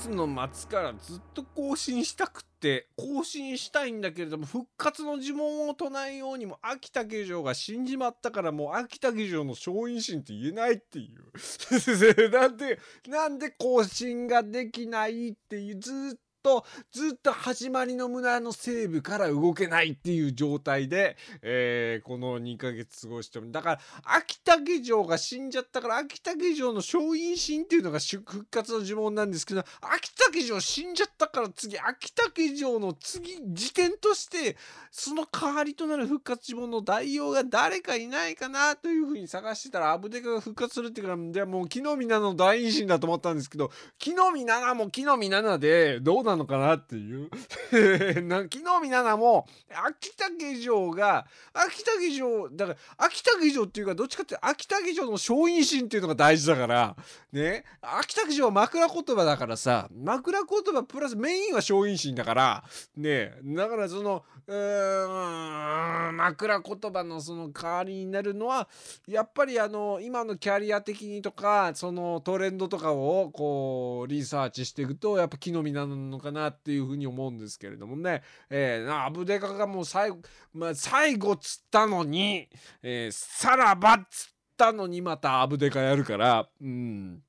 月の末からずっと更新したくって更新したいんだけれども復活の呪文を唱えようにも秋田下城が死んじまったからもう秋田下城の松陰神って言えないっていう。なんでなんで更新ができないっていうずっとずっと始まりの村の西部から動けないっていう状態で、えーこの2ヶ月過ごしてるだから秋田下城が死んじゃったから秋田下城の勝因心っていうのが復活の呪文なんですけど秋田下城死んじゃったから次秋田下城の次時点としてその代わりとなる復活呪文の代用が誰かいないかなというふうに探してたらアブデカが復活するっていうからじゃあもう木の実奈々の大因心だと思ったんですけど木の実奈々も木の実奈々でどうななのかなっていう。な木の実奈々も秋田下城が秋田下城だから秋田下城っていうかどっちかって秋田下城の勝因心っていうのが大事だからね。秋田下城は枕言葉だからさ枕言葉プラスメインは勝因心だからね。だからそのうん枕言葉のその代わりになるのはやっぱりあの今のキャリア的にとかそのトレンドとかをこうリサーチしていくとやっぱ木の実なのかなっていうふうに思うんですけれどもね、えー、アブデカがもう最後、まあ、最後つったのに、えーさらばっつったのにまたアブデカやるからうん。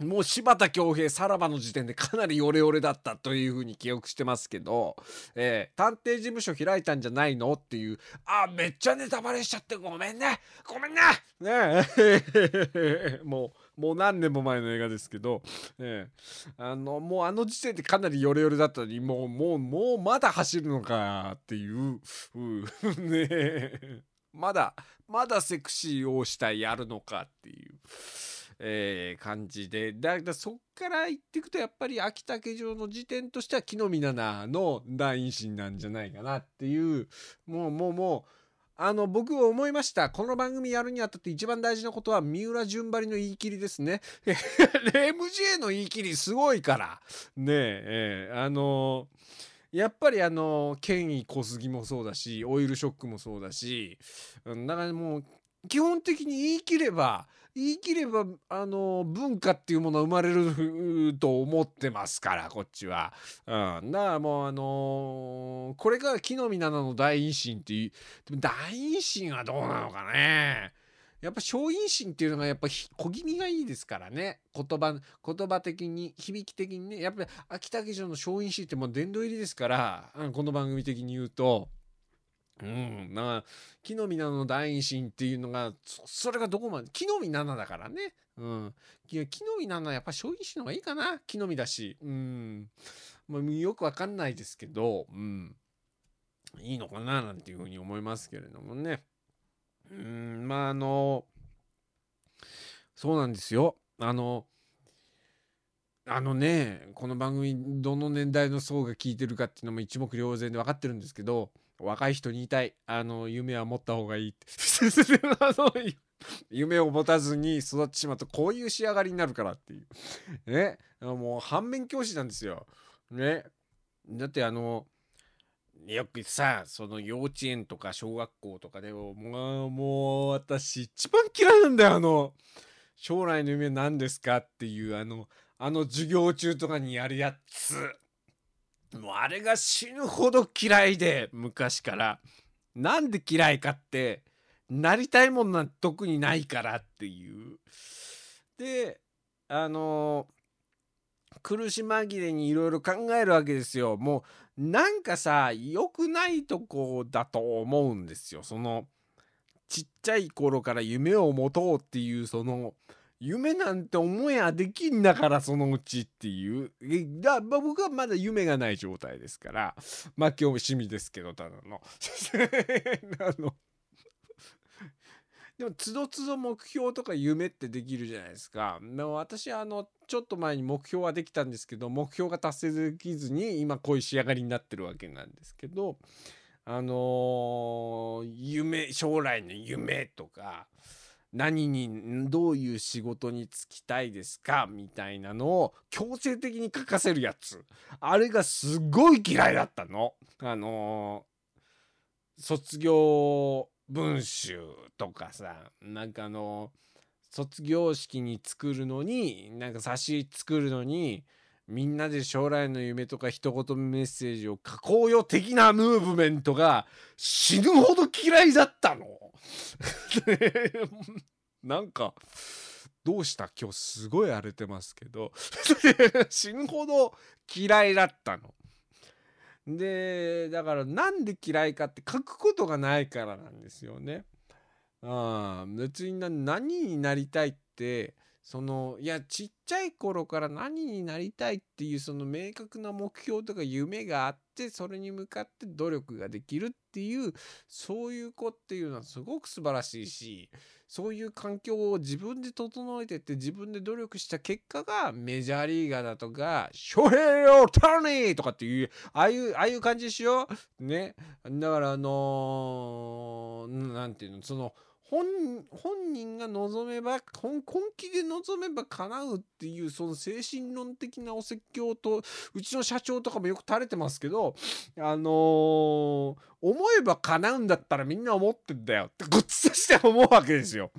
もう柴田恭平さらばの時点でかなりヨレヨレだったというふうに記憶してますけど、えー探偵事務所開いたんじゃないのっていうあめっちゃネタバレしちゃってごめんね。ごめんね。ねもう もう何年も前の映画ですけど、ええあのもうあの時点でかなりヨレヨレだったのにもうもうもうまだ走るのかっていうねえまだまだセクシーをしたいやるのかっていう。えー感じでだだそっから言っていくとやっぱり秋田家城の時点としては木の実奈々の大陰心なんじゃないかなっていうもうもうもうあの僕は思いました。この番組やるにあたって一番大事なことは三浦順張りの言い切りですね。MJ の言い切りすごいから。ねええーあのやっぱりあの権威小杉もそうだしオイルショックもそうだしだからもう基本的に言い切れば言い切ればあの文化っていうものは生まれると思ってますからこっちは。うん、だからもうあのこれが木の実奈々の大陰心っていうでも大陰心はどうなのかね。やっぱ小陰心っていうのがやっぱ小気味がいいですからね言葉言葉的に響き的にねやっぱり秋田家城の小陰心ってもう殿堂入りですからうんこの番組的に言うと。うん、な木の実奈々の大陰心っていうのがそそれがどこまで木の実奈々だからね、うん、いや木の実奈々やっぱ小陰心の方がいいかな。木の実だし、うん。まあ、よくわかんないですけど、うん、いいのかななんていうふうに思いますけれどもね。うん。まああのそうなんですよ。あのあのねこの番組どの年代の層が聞いてるかっていうのも一目瞭然で分かってるんですけど若い人に言いたい。あの夢は持った方がいいって。夢を持たずに育ってしまうとこういう仕上がりになるからっていう。ね。もう反面教師なんですよ。ね。だってあのよくさその幼稚園とか小学校とかでももうもう私一番嫌いなんだよあの将来の夢何ですかっていうあのあの授業中とかにやるやつ。もうあれが死ぬほど嫌いで昔から。なんで嫌いかってなりたいもんなんて特にないからっていう。であの苦し紛れにいろいろ考えるわけですよ。もうなんかさ良くないとこだと思うんですよ。そのちっちゃい頃から夢を持とうっていうその夢なんて思えやできんだからそのうちっていう。だ僕はまだ夢がない状態ですから。まあ今日趣味ですけどただの。あの。でもつどつど目標とか夢ってできるじゃないですか。でも私あのちょっと前に目標はできたんですけど目標が達成できずに今こういう仕上がりになってるわけなんですけどあのー夢将来の夢とか何にどういう仕事に就きたいですか？みたいなのを強制的に書かせるやつ。あれがすごい嫌いだったの。あのー、卒業文集とかさ。なんかあの卒業式に作るのになんか冊子作るのにみんなで将来の夢とか一言メッセージを書こうよ的なムーブメントが死ぬほど嫌いだったの。なんかどうした？今日すごい荒れてますけど 死ぬほど嫌いだったの。でだからなんで嫌いかって書くことがないからなんですよね。あ別に何になりたいってそのいやちっちゃい頃から何になりたいっていうその明確な目標とか夢があってそれに向かって努力ができるっていうそういう子っていうのはすごく素晴らしいしそういう環境を自分で整えてって自分で努力した結果がメジャーリーガーだとか「ショヘイオタニー!」とかっていうああいうああいう感じしようねだからあの何、ー、て言うの？その本本人が望めば本気で望めば叶うっていうその精神論的なお説教とうちの社長とかもよく垂れてますけどあのー、思えば叶うんだったらみんな思ってんだよってごっちとして思うわけですよ。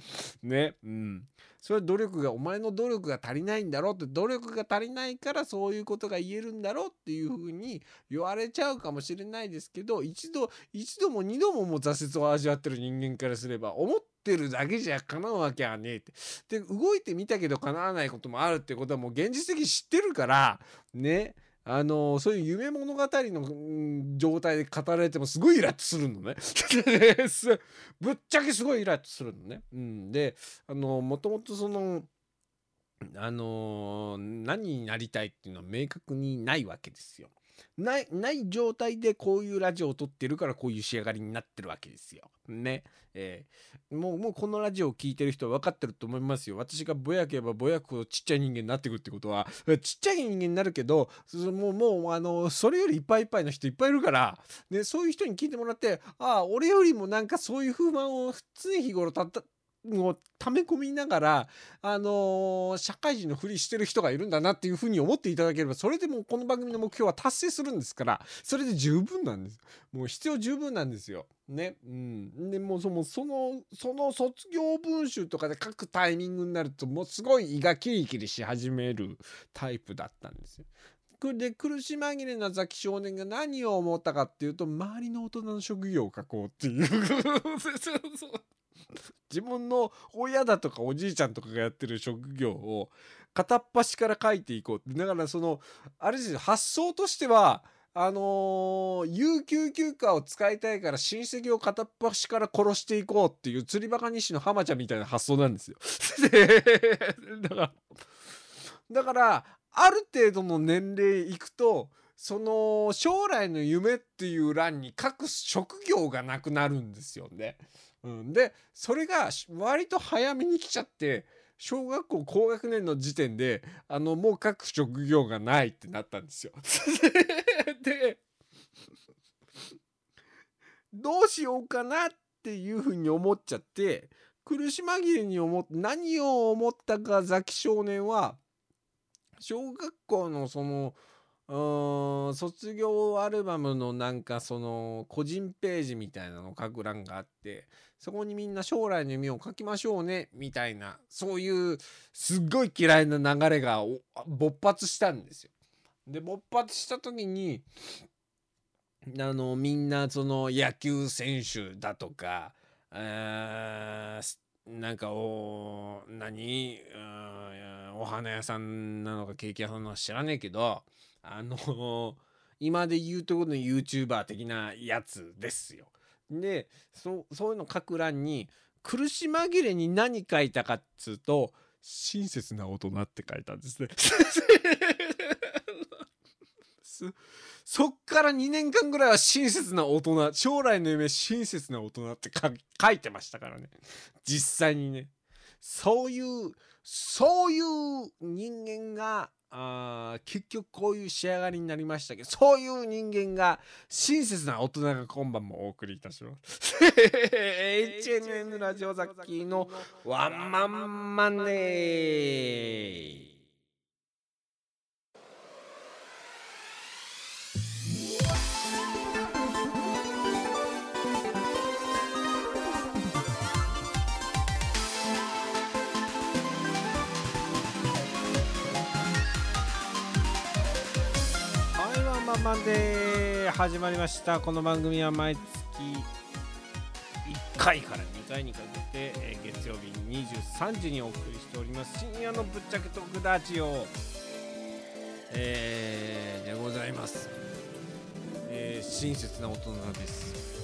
ね。うん。それは努力がお前の努力が足りないんだろうって努力が足りないからそういうことが言えるんだろうっていうふうに言われちゃうかもしれないですけど一度一度も二度ももう挫折を味わってる人間からすれば思ってるだけじゃ叶うわけはねえって。で動いてみたけど叶わないこともあるってことはもう現実的に知ってるからねあのそういう夢物語の状態で語られてもすごいイラッとするのね ぶっちゃけすごいイラッとするのね。うん、であのもともとそのあの何になりたいっていうのは明確にないわけですよ。ないない状態でこういうラジオを撮ってるからこういう仕上がりになってるわけですよ。ね。えー、もうもうこのラジオを聴いてる人は分かってると思いますよ。私がぼやけばぼやくほどちっちゃい人間になってくるってことはちっちゃい人間になるけどもうもうあのそれよりいっぱいいっぱいの人いっぱいいるから、ね、そういう人に聞いてもらってああ俺よりもなんかそういう不満を常日頃たったを溜め込みながら、あのー、社会人のふりしてる人がいるんだなっていうふうに思っていただければ、それでもこの番組の目標は達成するんですから、それで十分なんです。もう必要十分なんですよ。ね。うん。でもその、その、その卒業文集とかで書くタイミングになると、もうすごい胃がキリキリし始めるタイプだったんですよ。で苦し紛れなザキ少年が何を思ったかっていうと周りの大人の職業を書こうっていう 自分の親だとかおじいちゃんとかがやってる職業を片っ端から書いていこうだからそのあれですよ発想としてはあのー、有給休暇を使いたいから親戚を片っ端から殺していこうっていう釣りバカ西の浜ちゃんみたいな発想なんですよ。だからだからある程度の年齢いくとその将来の夢っていう欄に書く職業がなくなるんですよね。うん、でそれが割と早めに来ちゃって小学校高学年の時点であのもう書く職業がないってなったんですよ。でどうしようかなっていうふうに思っちゃって苦し紛れに思って何を思ったかザキ少年は小学校のそのうん卒業アルバムのなんかその個人ページみたいなの書く欄があってそこにみんな将来の夢を書きましょうねみたいなそういうすっごい嫌いな流れが勃発したんですよ。で勃発した時にあのみんなその野球選手だとか、えー、なんかお何？お花屋さんなのかケーキ屋さんなのか知らねえけどあの今で言うところの YouTuber 的なやつですよ。でそそういうの書く欄に苦し紛れに何書いたかっつうと親切な大人って書いたんですね。そっから2年間ぐらいは親切な大人将来の夢親切な大人って書いてましたからね実際にねそういうそういう人間があ結局こういう仕上がりになりましたけどそういう人間が親切な大人が今晩もお送りいたします。HNN ラジオ雑記のワンマンマネー。まんまんで始まりましたこの番組は毎月1回から2回にかけて、月曜日23時にお送りしております深夜のぶっちゃけトークラジオ、でございます、えー、親切な大人です、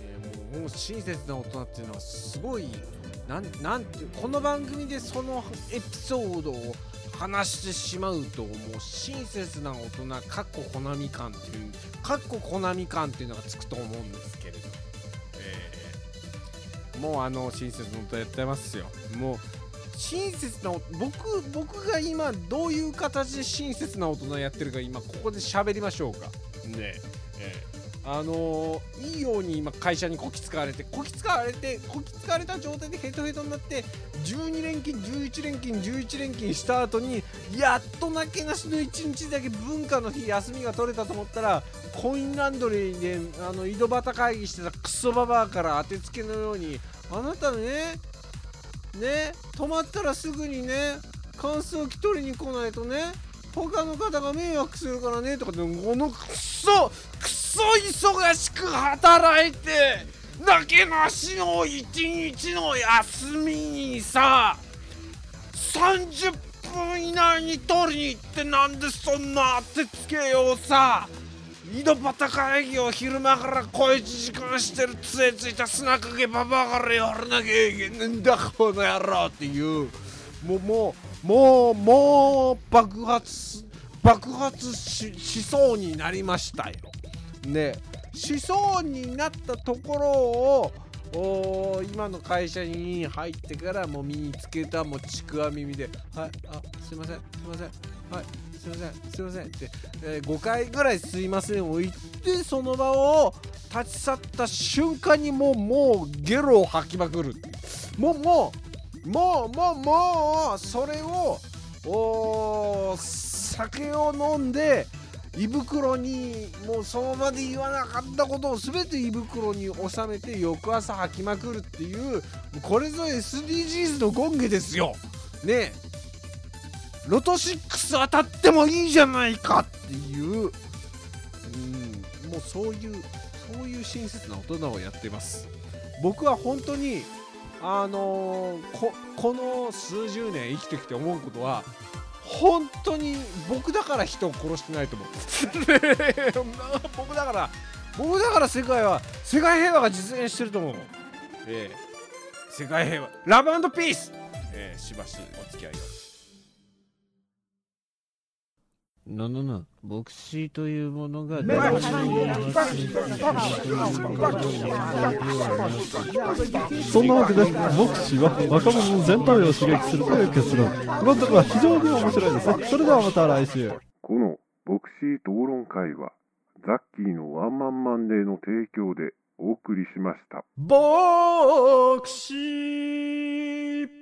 えー、もうもう親切な大人っていうのはすごいなんなんてこの番組でそのエピソードを話してしまうともう親切な大人かっこコナミ感っていうかっこコナミ感っていうのがつくと思うんですけれど、えー、もうあの親切な大人やってますよもう親切な僕僕が今どういう形で親切な大人やってるか今ここで喋りましょうかねええあのー、いいように今会社にこき使われてこき使われてこき使われた状態でヘトヘトになって12連勤11連勤11連勤した後にやっとなけなしの1日だけ文化の日休みが取れたと思ったらコインランドリーであの井戸端会議してたクソババアから当てつけのようにあなたねね止まったらすぐにね乾燥機取りに来ないとね他の方が迷惑するからねとかでこのクソクソ忙しく働いてなけなしの一日の休みにさ30分以内に取りに行ってなんでそんな当てつけようさ。井戸端会議を昼間から小一時間してる杖ついた砂かけババアからやらなきゃいけねえんだこの野郎っていう。もうもうもうもう爆発爆発ししそうになりましたよ。ね。しそうになったところをお今の会社に入ってからもう身につけたもうちくわ耳で「はいあすいませんすいません。はいすいませんすいません」って、えー、5回ぐらい「すいません」を言ってその場を立ち去った瞬間にもうもうゲロを吐きまくるもう。もうもうもうもうもうそれをお酒を飲んで胃袋にもうその場で言わなかったことを全て胃袋に収めて翌朝吐きまくるっていうこれぞ SDGs の権下ですよ。ねえ。ロト6当たってもいいじゃないかっていううんもうそういうそういう親切な大人をやってます。僕は本当にあのー、ここの数十年生きてきて思うことは本当に僕だから人を殺してないと思う。僕だから僕だから世界は世界平和が実現してると思う、えー、世界平和。ラブピース、えー、しばしお付き合いを。No, no, no. ーというものがそんなわけでボクシーは若者の全体を刺激するという結論このところは非常に面白いですねそれではまた来週。このボクシー討論会はザッキーのワンマンマンデーの提供でお送りしました。ボクシー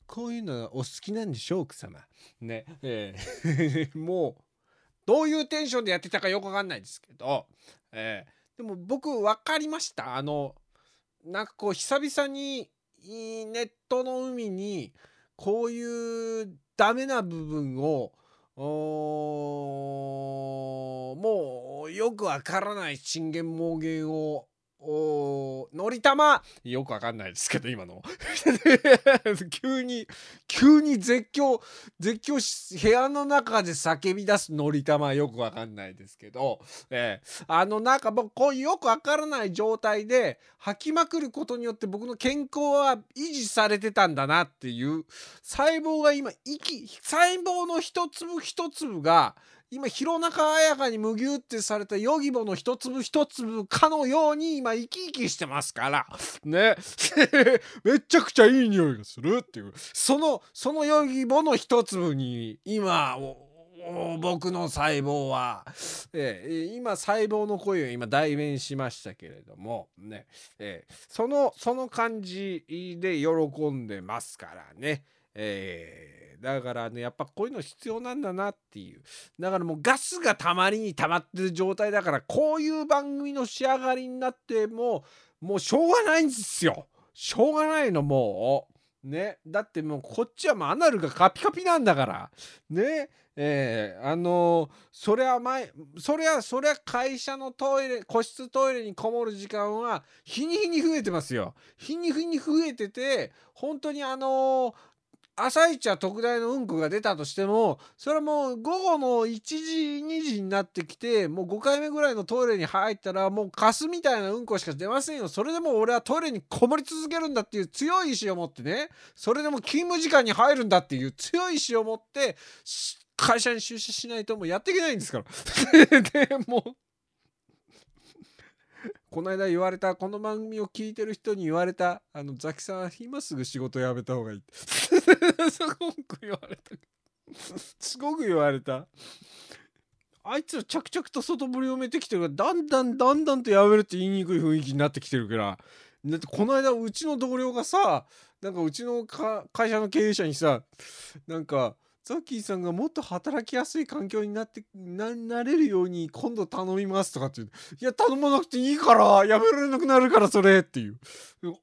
こういうのお好きなんでしょう奥様。ね。えー、もうどういうテンションでやってたかよくわかんないですけど、えー、でも僕分かりました。あのなんかこう久々にネットの海にこういうダメな部分をもうよくわからない信玄盲言をおのりたま。よくわかんないですけど今の。急に急に絶叫絶叫し部屋の中で叫び出すのりたまよくわかんないですけど、えー、あのなんかもうこういうよくわからない状態で吐きまくることによって僕の健康は維持されてたんだなっていう細胞が今息細胞の一粒一粒が今弘中綾香にむぎゅってされたヨギボの一粒一粒かのように今生き生きしてますから。ね。めちゃくちゃいい匂いがするっていう。そのそのヨギボの一粒に今僕の細胞は、えー、今細胞の声を今代弁しましたけれどもね、えー、そのその感じで喜んでますからね。えーだからねやっぱこういうの必要なんだなっていう。だからもうガスがたまりに溜まってる状態だからこういう番組の仕上がりになってももうしょうがないんですよ。しょうがないのもうね。だってもうこっちはもうアナルがカピカピなんだから。ね。えー、あのー、そりゃ前そりゃそりゃ会社のトイレ個室トイレにこもる時間は日に日に増えてますよ。日に日に増えてて本当にあのー朝一は特大のうんこが出たとしてもそれはもう午後の1時2時になってきてもう5回目ぐらいのトイレに入ったらもうカスみたいなうんこしか出ませんよ。それでも俺はトイレにこもり続けるんだっていう強い意志を持ってね。それでも勤務時間に入るんだっていう強い意志を持って会社に出社しないともうやっていけないんですから。でもうこの間言われたこの番組を聞いてる人に言われたあのザキさん今すぐ仕事辞めた方がいい。っ てすごく言われた。すごく言われた。あいつら着々と外堀を埋めてきてるからだんだんだんだんとやめるって言いにくい雰囲気になってきてるから。だってこの間うちの同僚がさなんかうちの会社の経営者にさなんかザッキーさんがもっと働きやすい環境になってななれるように今度頼みますとかって言う。いや頼まなくていいからやめられなくなるからそれっていう。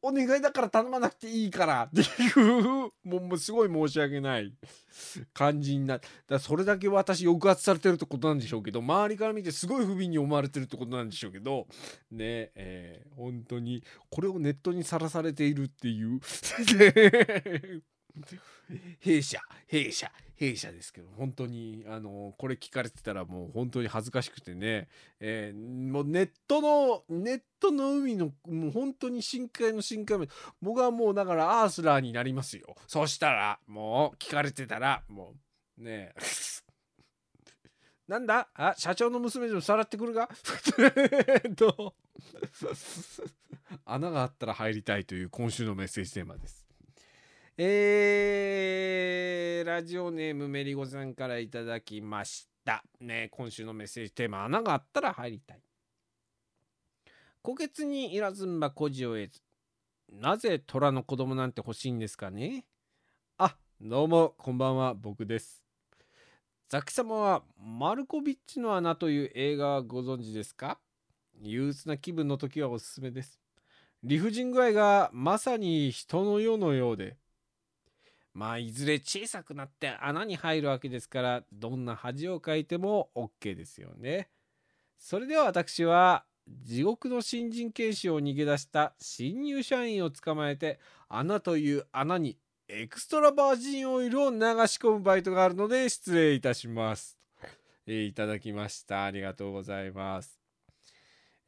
お願いだから頼まなくていいからっていうもうすごい申し訳ない。感じになだそれだけ私抑圧されてるってことなんでしょうけど周りから見てすごい不憫に思われてるってことなんでしょうけどねえー、本当にこれをネットにさらされているっていう。弊社弊社弊社ですけど本当にあのこれ聞かれてたらもう本当に恥ずかしくてね、えー、もうネットのネットの海のもう本当に深海の深海僕はもうだからアースラーになりますよ。そしたらもう聞かれてたらもうね なんだ？あ社長の娘でもさらってくるか？と。穴があったら入りたいという今週のメッセージテーマです。えー、ラジオネームメリゴさんからいただきました。ね、今週のメッセージテーマ、穴があったら入りたい。虎穴にいらずんば孤児を得ず。なぜ虎の子供なんて欲しいんですかね？あ、どうも、こんばんは、僕です。ザキ様は、マルコビッチの穴という映画はご存知ですか？憂鬱な気分の時はおすすめです。理不尽具合がまさに人の世のようで、まあいずれ小さくなって穴に入るわけですからどんな恥をかいても OK ですよね。それでは私は地獄の新人研修を逃げ出した新入社員を捕まえて穴という穴にエクストラバージンオイルを流し込むバイトがあるので失礼いたします。えー、いただきました。ありがとうございます。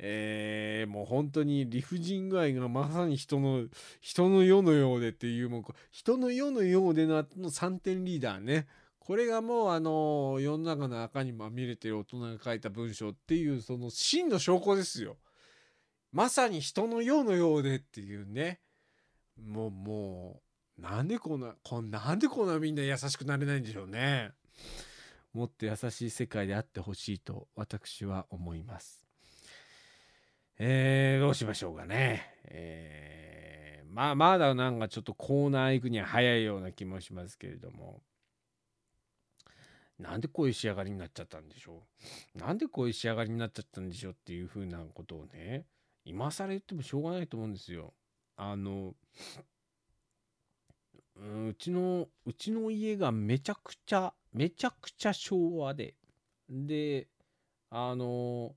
えー、もう本当に理不尽具合がまさに人の人の世のようでっていうもう人の世のようでの後の3点リーダーねこれがもうあの世の中の赤にまみれてる大人が書いた文章っていうその真の証拠ですよ。まさに人の世のようでっていうねもうもうなんでこんなこんなんでこんなみんな優しくなれないんでしょうね。もっと優しい世界であってほしいと私は思います。えー、どうしましょうかね。えー、まあ、まだなんかちょっとコーナー行くには早いような気もしますけれども。なんでこういう仕上がりになっちゃったんでしょうなんでこういう仕上がりになっちゃったんでしょうっていうふうなことをね、今更言ってもしょうがないと思うんですよ。あの、うちの、うちの家がめちゃくちゃ、めちゃくちゃ昭和で、で、あの、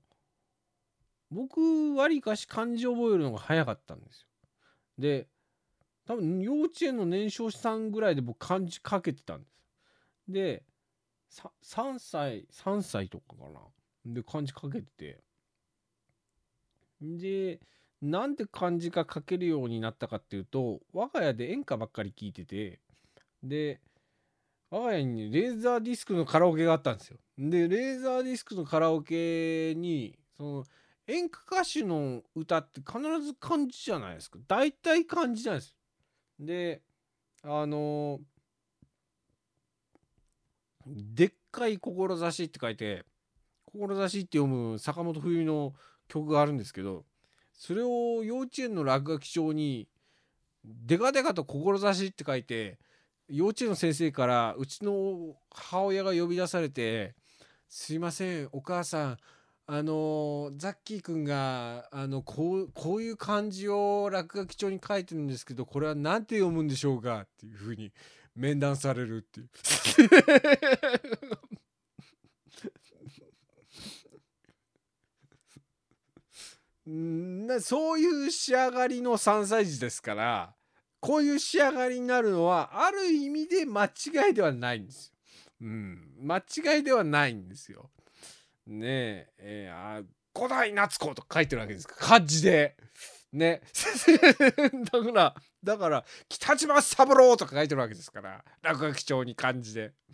僕わりかし漢字覚えるのが早かったんですよ。で多分幼稚園の年少さんぐらいで僕漢字書けてたんです。でさ3歳3歳とかかな。で漢字書けてて。でなんで漢字が書けるようになったかっていうと我が家で演歌ばっかり聞いてて。で我が家にレーザーディスクのカラオケがあったんですよ。でレーザーディスクのカラオケにその演歌歌手の歌って必ず漢字じゃないですか。大体漢字なんです。であのでっかい志って書いて志って読む坂本冬美の曲があるんですけどそれを幼稚園の落書き帳にデカデカと志って書いて幼稚園の先生からうちの母親が呼び出されて「すいませんお母さんあのザッキーくんがあのこうこういう漢字を落書き帳に書いてるんですけどこれは何て読むんでしょうか?」っていうふうに面談されるっていう。なそういう仕上がりの3歳児ですからこういう仕上がりになるのはある意味で間違いではないんですよ。うん、間違いではないんですよ。ねええー、あ古代夏子と書いてるわけですか漢字で。ね。だからだから北島三郎とか書いてるわけですから落書き帳に漢字で。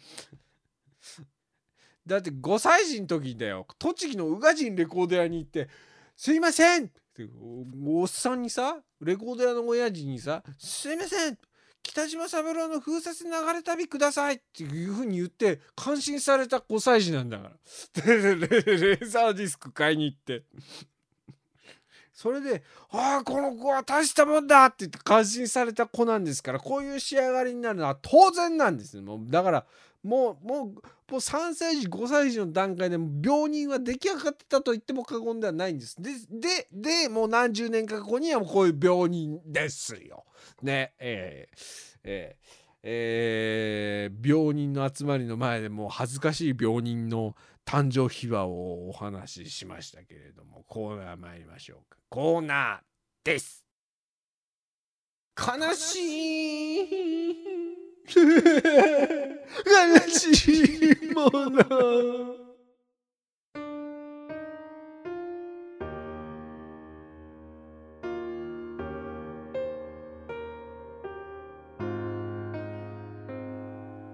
だって5歳児の時だよ栃木の宇賀神レコード屋に行ってすいませんっておっさんにさレコード屋の親父にさ「すいません北島三郎の風雪流れ旅ください」っていうふうに言って感心された5歳児なんだからレーザーディスク買いに行ってそれで「ああこの子は大したもんだ!」って言って感心された子なんですからこういう仕上がりになるのは当然なんですもうだからもうもうもう3歳児5歳児の段階で病人は出来上がってたと言っても過言ではないんです。でででもう何十年か後にはもうこういう病人ですよ。ねえー、えーえー、病人の集まりの前でもう恥ずかしい病人の誕生秘話をお話ししましたけれどもコーナー参りましょうかコーナーです悲しい悲しいもの。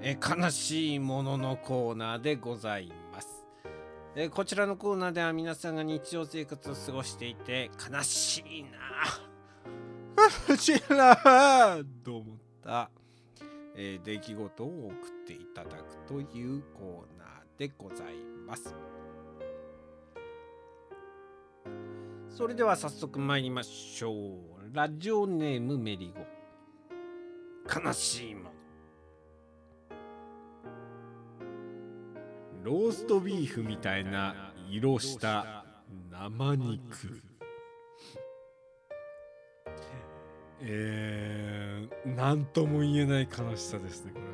え悲しいもののコーナーでございます。えこちらのコーナーでは皆さんが日常生活を過ごしていて悲しいな。悲しいなと思った。えー、出来事を送っていただくというコーナーでございます。それでは早速参りましょう。ラジオネームメリゴ。悲しいもの。ローストビーフみたいな色した生肉。えー、なんとも言えない悲しさですねこれね。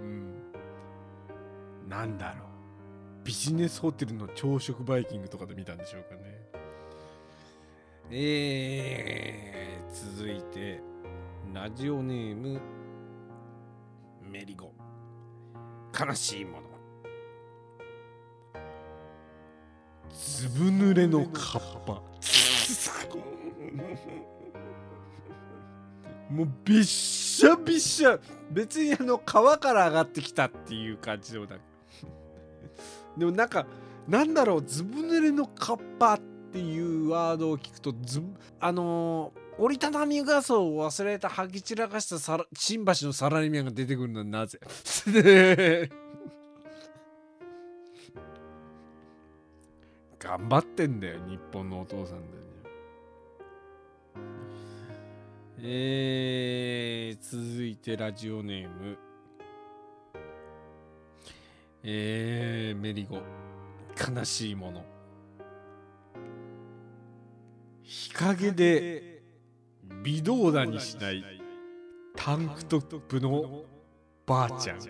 うん。なんだろう。ビジネスホテルの朝食バイキングとかで見たんでしょうかね。えー、続いてラジオネームメリゴ。悲しいもの。ずぶ濡れのカッパ。もうびっしゃびっしゃ別にあの川から上がってきたっていう感じのだ でもなんかなんだろう。ずぶ濡れのカッパっていうワードを聞くとずあのー、折りたたみ傘を忘れた履き散らかしたさ新橋のサラリーマンが出てくるのはなぜ。頑張ってんだよ日本のお父さんでえー、続いてラジオネーム。えー、メリゴ。悲しいもの。日陰で微動だにしないタンクトップのばあちゃん。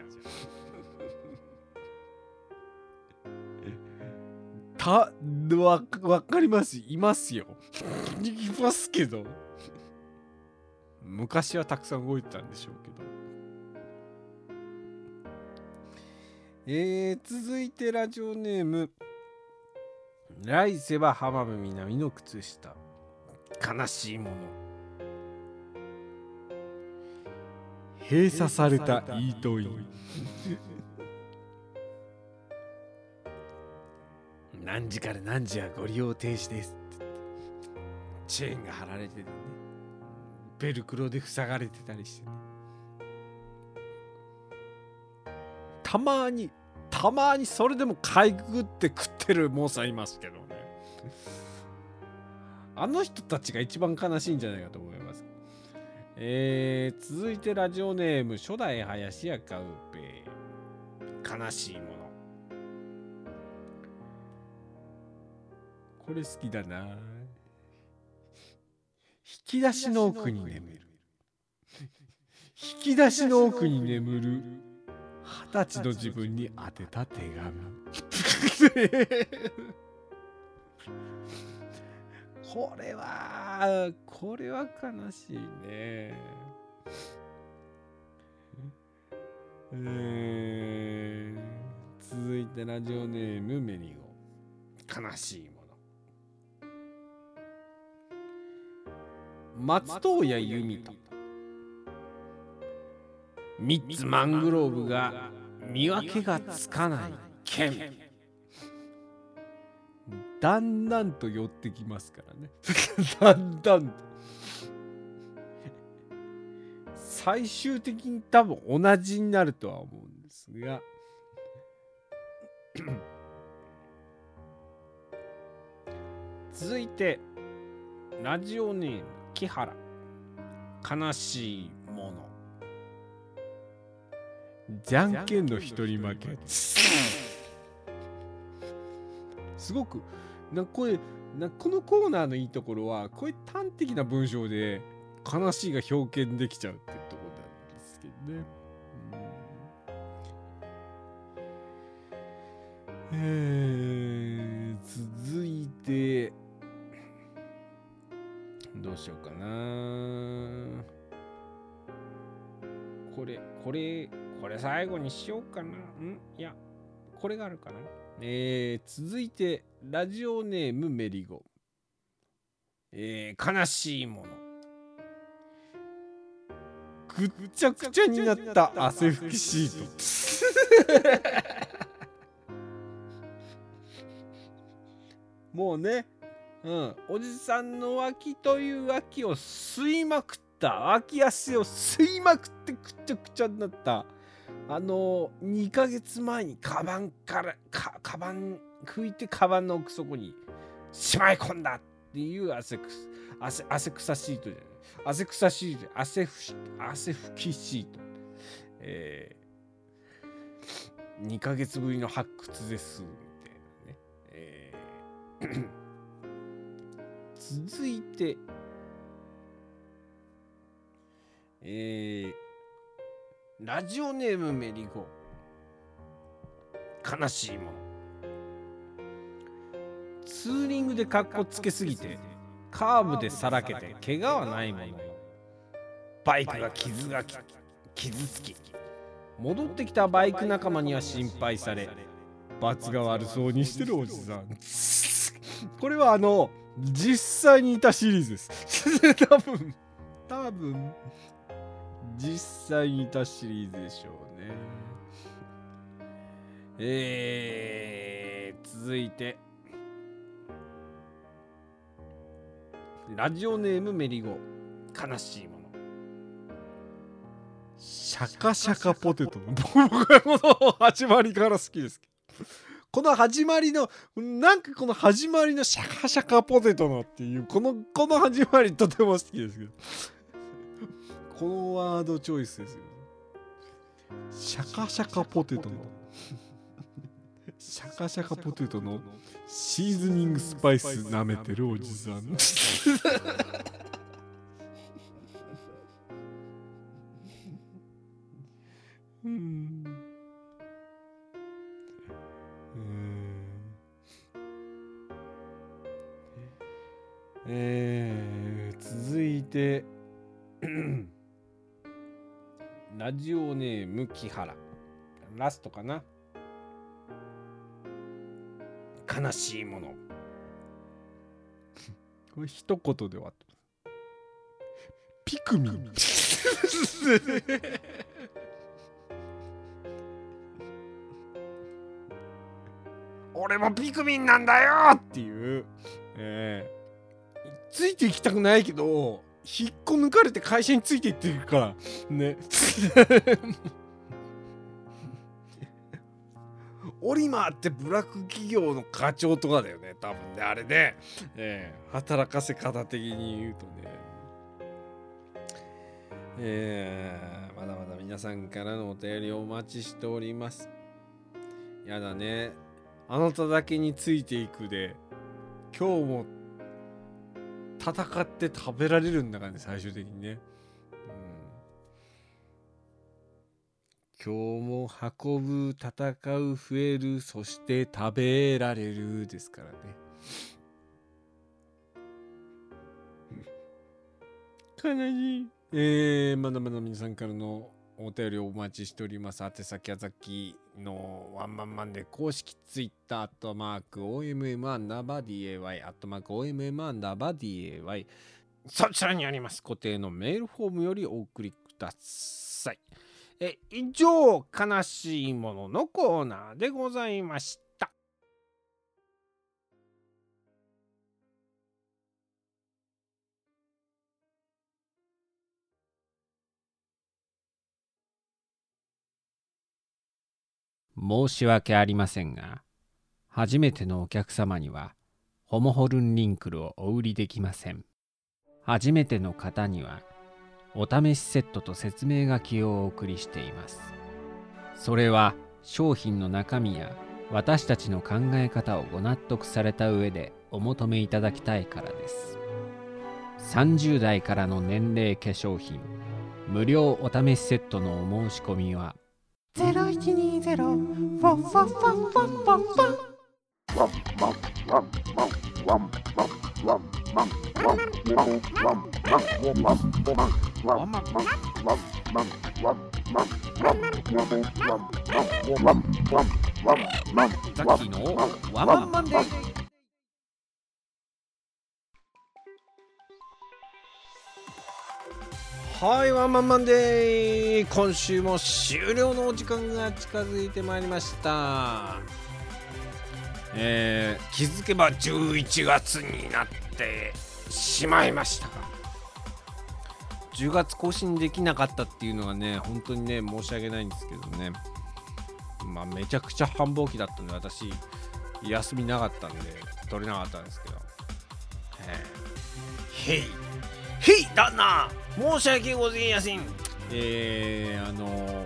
たわわかります？いますよ。いますけど。昔はたくさん動いてたんでしょうけど。えー、続いてラジオネーム。来世は浜辺美波の靴下。悲しいもの。閉鎖されたイートイン何時から何時はご利用停止です。チェーンが貼られててねベルクロで塞がれてたりしてね。たまにたまにそれでもかいくぐって食ってるモーさんいますけどね。あの人たちが一番悲しいんじゃないかと思います。えー、続いてラジオネーム初代林家カウペ悲しいもの。これ好きだな。引き出しの奥に眠る。引き出しの奥に眠る。二十歳の自分に宛てた手紙。これはこれは悲しいね。えー、続いてラジオネームメリゴ悲しい松任谷由実と。三つマングローブが見分けがつかない剣。だんだんと寄ってきますからね。だんだんと。最終的に多分同じになるとは思うんですが。続いてラジオネーム。木原。悲しいもの。じゃんけんの一人負け。すごく。なこれなこのコーナーのいいところはこういう端的な文章で悲しいが表現できちゃうってとこなんですけどね。うん、えー、続いてどうしようかな。これこれこれ最後にしようかな。ん？いやこれがあるかな。えー、続いてラジオネームメリゴ、えー、悲しいもの。ぐっちゃぐちゃになった汗拭きシート。もうね、うん、おじさんの脇という脇を吸いまくった。脇汗を吸いまくってぐっちゃぐちゃになった。あの2ヶ月前にカバンからかカバン拭いてカバンの奥底にしまい込んだっていう汗く汗汗臭シートじゃない。汗臭シート汗ふ汗拭きシート。えー、2ヶ月ぶりの発掘です。みたいなね、えー続いて。えーラジオネームメリゴ。悲しいものツーリングでカッコつけすぎてカーブでさらけて怪我はないもの。バイクが傷がき傷つき。戻ってきたバイク仲間には心配され罰が悪そうにしてるおじさん。これはあの実際にいたシリーズです 多分多分実際にいたシリーズでしょうね。えー、続いて、ラジオネームメリゴ、悲しいもの。シャカシャカポテト。僕はこの始まりから好きです。この始まりの、なんかこの始まりのシャカシャカポテトのっていう、この、この始まりとても好きですけど。このワードチョイスですよ。シャカシャカポテトのシャカシャカポテトのシーズニングスパイス舐めてるおじさん。うんえー、続いて ラジオネーム木原。ラストかな。悲しいもの。これ一言で終わってピクミン。俺もピクミンなんだよっていう、えーついていきたくないけど引っこ抜かれて会社についていってるから。ね。オリマーってブラック企業の課長とかだよね。多分ね。あれね、えー働かせ方的に言うとね。えーまだまだ皆さんからのお便りをお待ちしております。やだね。あなただけについていくで。今日も戦って食べられるんだからね最終的にね、うん、今日も運ぶ戦う増えるそして食べられるですからね。悲しい。えー、まだまだ皆さんからのお便りをお待ちしております。宛先はさっきのワンマンマンで公式ツイッターアットマーク OMM アンダーバー DAY アットマーク OMM アンダーバー DAY そちらにあります固定のメールフォームよりお送りください。え以上悲しいもののコーナーでございました。申し訳ありませんが、初めてのお客様には、ホモホルンリンクルをお売りできません。初めての方には、お試しセットと説明書きをお送りしています。それは商品の中身や私たちの考え方をご納得された上でお求めいただきたいからです。30代からの年齢化粧品、無料お試しセットのお申し込みは、0120フォフォフォフォフォフォザッキーのワンマンマンデーはいワンマンマンデー。今週も終了のお時間が近づいてまいりました。えー、気づけば11月になってしまいましたが10月更新できなかったっていうのがね本当にね申し訳ないんですけどね。まあめちゃくちゃ繁忙期だったんで私休みなかったんで取れなかったんですけど。えーへいへい旦那申し訳ございません。えー、あの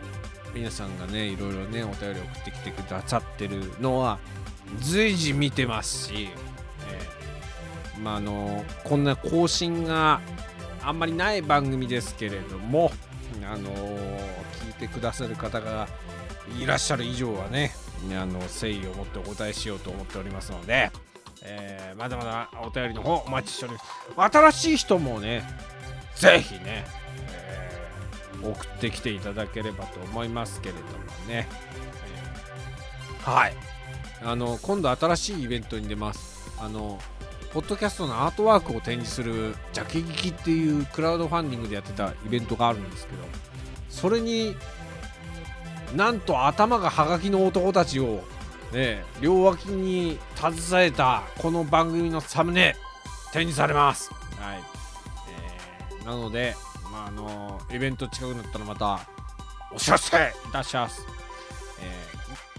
皆さんがねいろいろねお便り送ってきてくださってるのは随時見てますし、えーまああのこんな更新があんまりない番組ですけれどもあの聞いてくださる方がいらっしゃる以上はねあの誠意を持ってお答えしようと思っておりますので、えーまだまだお便りの方お待ちしております。新しい人もねぜひね、えー送ってきていただければと思いますけれどもね、えーはい。あの今度新しいイベントに出ます。あのポッドキャストのアートワークを展示するジャケ劇っていうクラウドファンディングでやってたイベントがあるんですけどそれになんと頭がはがきの男たちを、ね、両脇に携えたこの番組のサムネ展示されます。はいえーなので、まああのイベント近くなったらまたお知らせいたします。え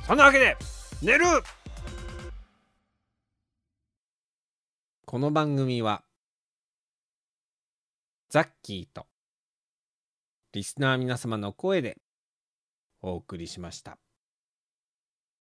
ーそんなわけで寝るこの番組はザッキーとリスナー皆様の声でお送りしました。